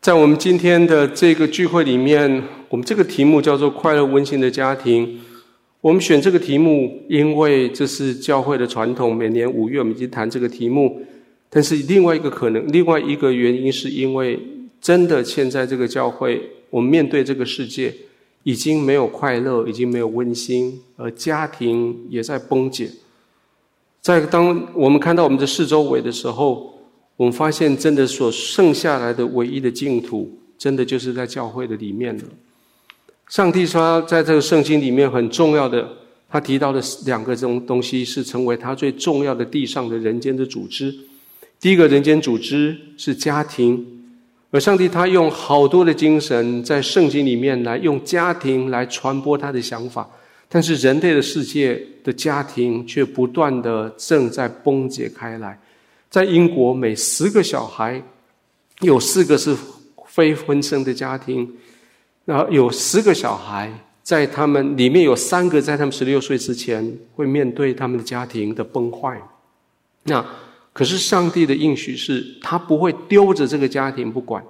在我们今天的这个聚会里面，我们这个题目叫做“快乐温馨的家庭”。我们选这个题目，因为这是教会的传统，每年五月我们已经谈这个题目。但是另外一个可能，另外一个原因，是因为真的现在这个教会，我们面对这个世界，已经没有快乐，已经没有温馨，而家庭也在崩解。在当我们看到我们的四周围的时候，我们发现，真的所剩下来的唯一的净土，真的就是在教会的里面了。上帝说，在这个圣经里面很重要的，他提到的两个东东西，是成为他最重要的地上的人间的组织。第一个人间组织是家庭，而上帝他用好多的精神在圣经里面来用家庭来传播他的想法，但是人类的世界的家庭却不断的正在崩解开来。在英国，每十个小孩有四个是非婚生的家庭，然后有十个小孩在他们里面有三个在他们十六岁之前会面对他们的家庭的崩坏。那可是上帝的应许是，他不会丢着这个家庭不管。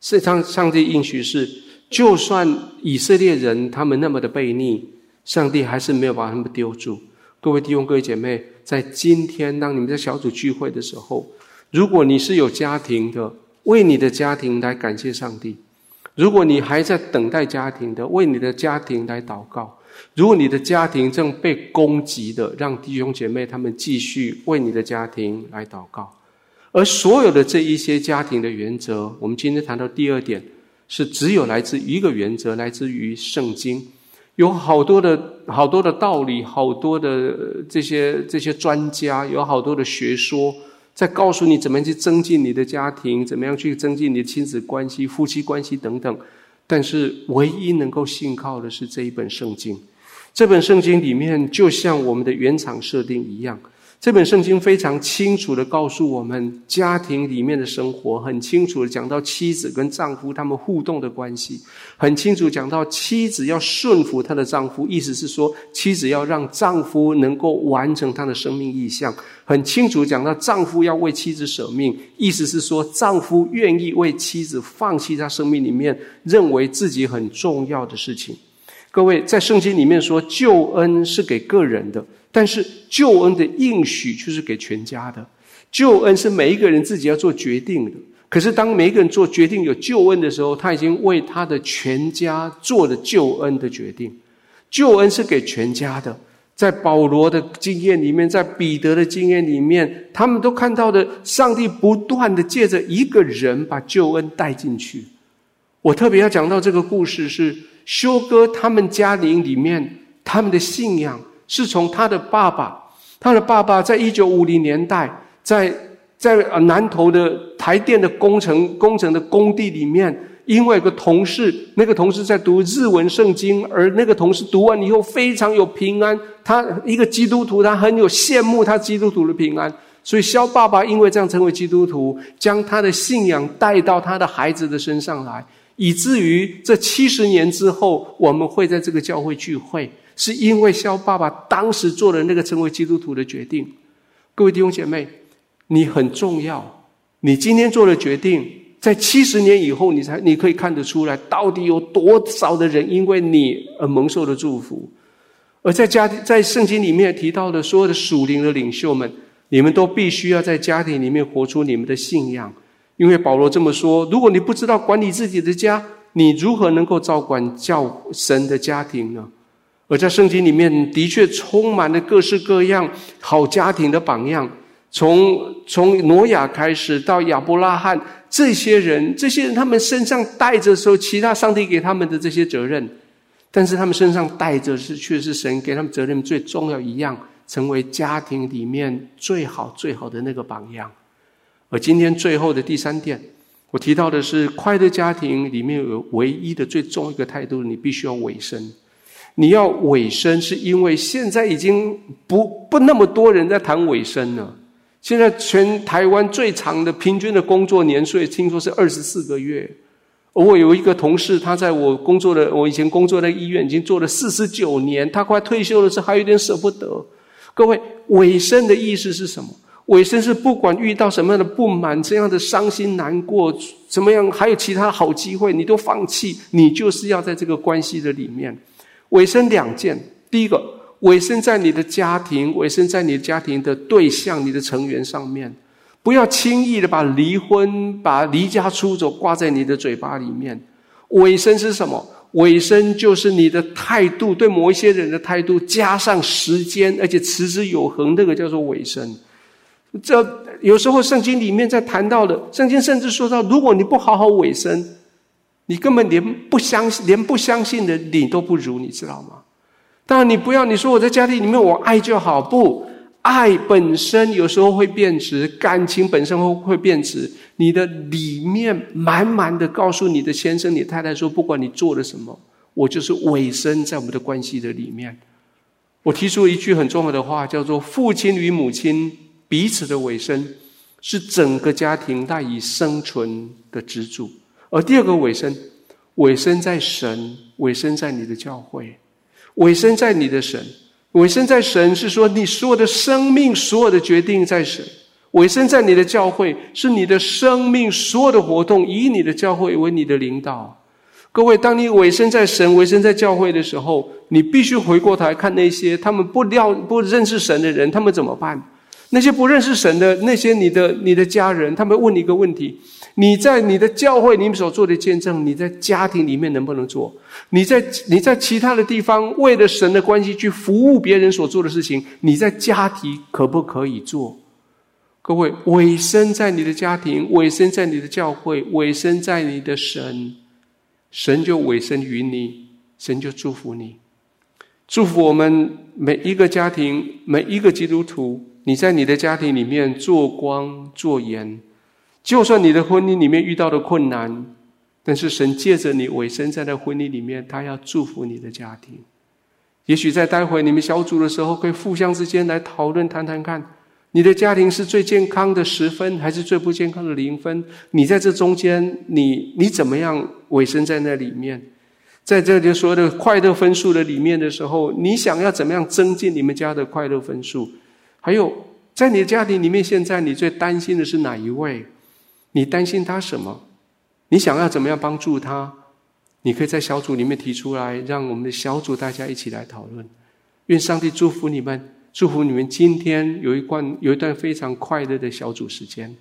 是上上帝应许是，就算以色列人他们那么的悖逆，上帝还是没有把他们丢住。各位弟兄、各位姐妹。在今天，当你们在小组聚会的时候，如果你是有家庭的，为你的家庭来感谢上帝；如果你还在等待家庭的，为你的家庭来祷告；如果你的家庭正被攻击的，让弟兄姐妹他们继续为你的家庭来祷告。而所有的这一些家庭的原则，我们今天谈到第二点，是只有来自一个原则，来自于圣经。有好多的好多的道理，好多的这些这些专家，有好多的学说，在告诉你怎么样去增进你的家庭，怎么样去增进你的亲子关系、夫妻关系等等。但是，唯一能够信靠的是这一本圣经。这本圣经里面，就像我们的原厂设定一样。这本圣经非常清楚的告诉我们家庭里面的生活，很清楚的讲到妻子跟丈夫他们互动的关系，很清楚讲到妻子要顺服她的丈夫，意思是说妻子要让丈夫能够完成他的生命意向，很清楚讲到丈夫要为妻子舍命，意思是说丈夫愿意为妻子放弃他生命里面认为自己很重要的事情。各位在圣经里面说救恩是给个人的。但是救恩的应许却是给全家的，救恩是每一个人自己要做决定的。可是当每一个人做决定有救恩的时候，他已经为他的全家做了救恩的决定。救恩是给全家的，在保罗的经验里面，在彼得的经验里面，他们都看到的，上帝不断的借着一个人把救恩带进去。我特别要讲到这个故事，是修哥他们家庭里面他们的信仰。是从他的爸爸，他的爸爸在一九五零年代，在在南投的台电的工程工程的工地里面，因为有个同事，那个同事在读日文圣经，而那个同事读完以后非常有平安，他一个基督徒，他很有羡慕他基督徒的平安，所以肖爸爸因为这样成为基督徒，将他的信仰带到他的孩子的身上来，以至于这七十年之后，我们会在这个教会聚会。是因为肖爸爸当时做了那个成为基督徒的决定，各位弟兄姐妹，你很重要。你今天做了决定，在七十年以后，你才你可以看得出来，到底有多少的人因为你而蒙受的祝福。而在家庭，在圣经里面提到的所有的属灵的领袖们，你们都必须要在家庭里面活出你们的信仰，因为保罗这么说：如果你不知道管理自己的家，你如何能够照管教神的家庭呢？而在圣经里面，的确充满了各式各样好家庭的榜样。从从挪亚开始，到亚伯拉罕，这些人，这些人他们身上带着时候，其他上帝给他们的这些责任，但是他们身上带着是，却是神给他们责任最重要一样，成为家庭里面最好最好的那个榜样。而今天最后的第三点，我提到的是快乐家庭里面有唯一的最重要一个态度，你必须要尾声。你要尾声，是因为现在已经不不那么多人在谈尾声了。现在全台湾最长的平均的工作年岁，听说是二十四个月。我有一个同事，他在我工作的我以前工作的医院已经做了四十九年，他快退休的时候还有点舍不得。各位，尾声的意思是什么？尾声是不管遇到什么样的不满、这样的伤心难过，怎么样，还有其他好机会，你都放弃，你就是要在这个关系的里面。尾声两件，第一个，尾声在你的家庭，尾声在你的家庭的对象、你的成员上面，不要轻易的把离婚、把离家出走挂在你的嘴巴里面。尾声是什么？尾声就是你的态度，对某一些人的态度，加上时间，而且持之有恒，那个叫做尾声。这有时候圣经里面在谈到的，圣经甚至说到，如果你不好好委身，你根本连不相信，连不相信的你都不如，你知道吗？当然，你不要你说我在家庭里面我爱就好，不爱本身有时候会变质，感情本身会会变质。你的里面满满的告诉你的先生、你太太说，不管你做了什么，我就是委身在我们的关系的里面。我提出一句很重要的话，叫做父亲与母亲。彼此的尾声是整个家庭赖以生存的支柱，而第二个尾声，尾声在神，尾声在你的教会，尾声在你的神，尾声在神是说你所有的生命所有的决定在神，尾声在你的教会是你的生命所有的活动以你的教会为你的领导。各位，当你尾声在神，尾声在教会的时候，你必须回过头来看那些他们不料不认识神的人，他们怎么办？那些不认识神的那些你的你的家人，他们问你一个问题：你在你的教会里面所做的见证，你在家庭里面能不能做？你在你在其他的地方为了神的关系去服务别人所做的事情，你在家庭可不可以做？各位，委身在你的家庭，委身在你的教会，委身在你的神，神就委身于你，神就祝福你，祝福我们每一个家庭，每一个基督徒。你在你的家庭里面做光做盐，就算你的婚姻里面遇到的困难，但是神借着你委身在那婚姻里面，他要祝福你的家庭。也许在待会你们小组的时候，可以互相之间来讨论谈谈看，你的家庭是最健康的十分，还是最不健康的零分？你在这中间，你你怎么样委身在那里面？在这里所有的快乐分数的里面的时候，你想要怎么样增进你们家的快乐分数？还有，在你的家庭里面，现在你最担心的是哪一位？你担心他什么？你想要怎么样帮助他？你可以在小组里面提出来，让我们的小组大家一起来讨论。愿上帝祝福你们，祝福你们今天有一段有一段非常快乐的小组时间。